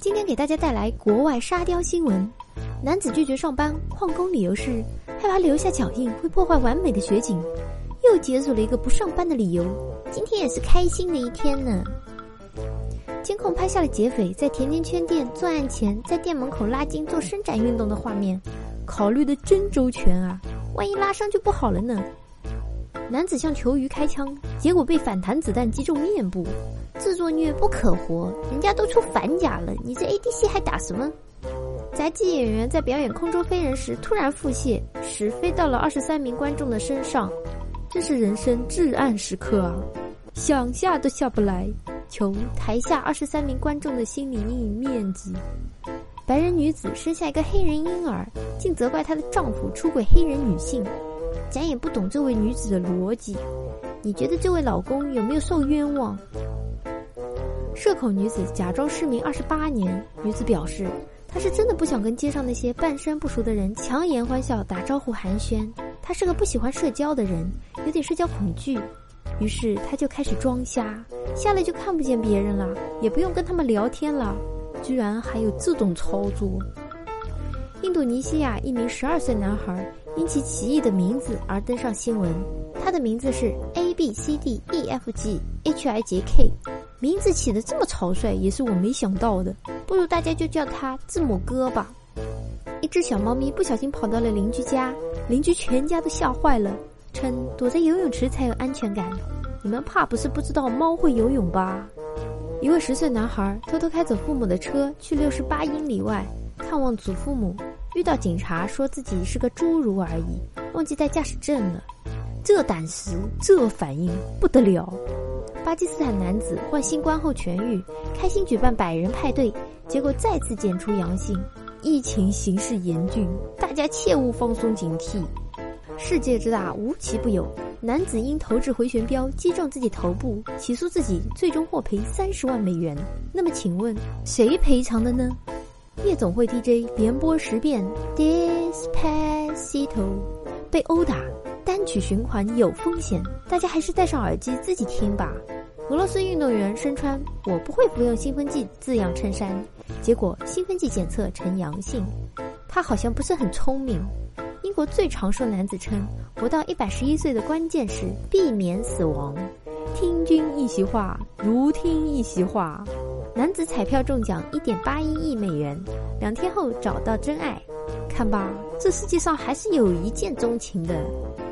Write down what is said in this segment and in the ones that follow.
今天给大家带来国外沙雕新闻：男子拒绝上班旷工，理由是害怕留下脚印会破坏完美的雪景，又解锁了一个不上班的理由。今天也是开心的一天呢。监控拍下了劫匪在甜甜圈店作案前，在店门口拉筋做伸展运动的画面，考虑的真周全啊！万一拉伤就不好了呢。男子向球鱼开枪，结果被反弹子弹击中面部。自作孽不可活，人家都出反甲了，你这 ADC 还打什么？杂技演员在表演空中飞人时突然腹泻，屎飞到了二十三名观众的身上，这是人生至暗时刻啊！想下都下不来，求台下二十三名观众的心理阴影面积。白人女子生下一个黑人婴儿，竟责怪她的丈夫出轨黑人女性，咱也不懂这位女子的逻辑。你觉得这位老公有没有受冤枉？社恐女子假装失明二十八年，女子表示，她是真的不想跟街上那些半生不熟的人强颜欢笑、打招呼寒暄。她是个不喜欢社交的人，有点社交恐惧，于是她就开始装瞎，瞎了就看不见别人了，也不用跟他们聊天了。居然还有这种操作！印度尼西亚一名十二岁男孩因其奇异的名字而登上新闻，他的名字是 A B C D E F G H I J K。名字起的这么草率，也是我没想到的。不如大家就叫他字母哥吧。一只小猫咪不小心跑到了邻居家，邻居全家都吓坏了，称躲在游泳池才有安全感。你们怕不是不知道猫会游泳吧？一位十岁男孩偷偷开走父母的车去六十八英里外看望祖父母，遇到警察说自己是个侏儒而已，忘记带驾驶证了。这胆识，这反应不得了。巴基斯坦男子患新冠后痊愈，开心举办百人派对，结果再次检出阳性。疫情形势严峻，大家切勿放松警惕。世界之大，无奇不有。男子因投掷回旋镖击中自己头部，起诉自己，最终获赔三十万美元。那么，请问谁赔偿的呢？夜总会 DJ 连播十遍《Despacito》，被殴打。单曲循环有风险，大家还是戴上耳机自己听吧。俄罗斯运动员身穿“我不会服用兴奋剂”字样衬衫，结果兴奋剂检测呈阳性。他好像不是很聪明。英国最长寿男子称，活到一百十一岁的关键是避免死亡。听君一席话，如听一席话。男子彩票中奖一点八一亿美元，两天后找到真爱。看吧，这世界上还是有一见钟情的。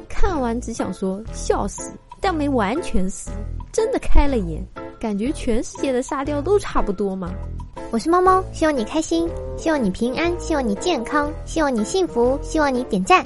看完只想说笑死，但没完全死，真的开了眼，感觉全世界的沙雕都差不多嘛。我是猫猫，希望你开心，希望你平安，希望你健康，希望你幸福，希望你点赞。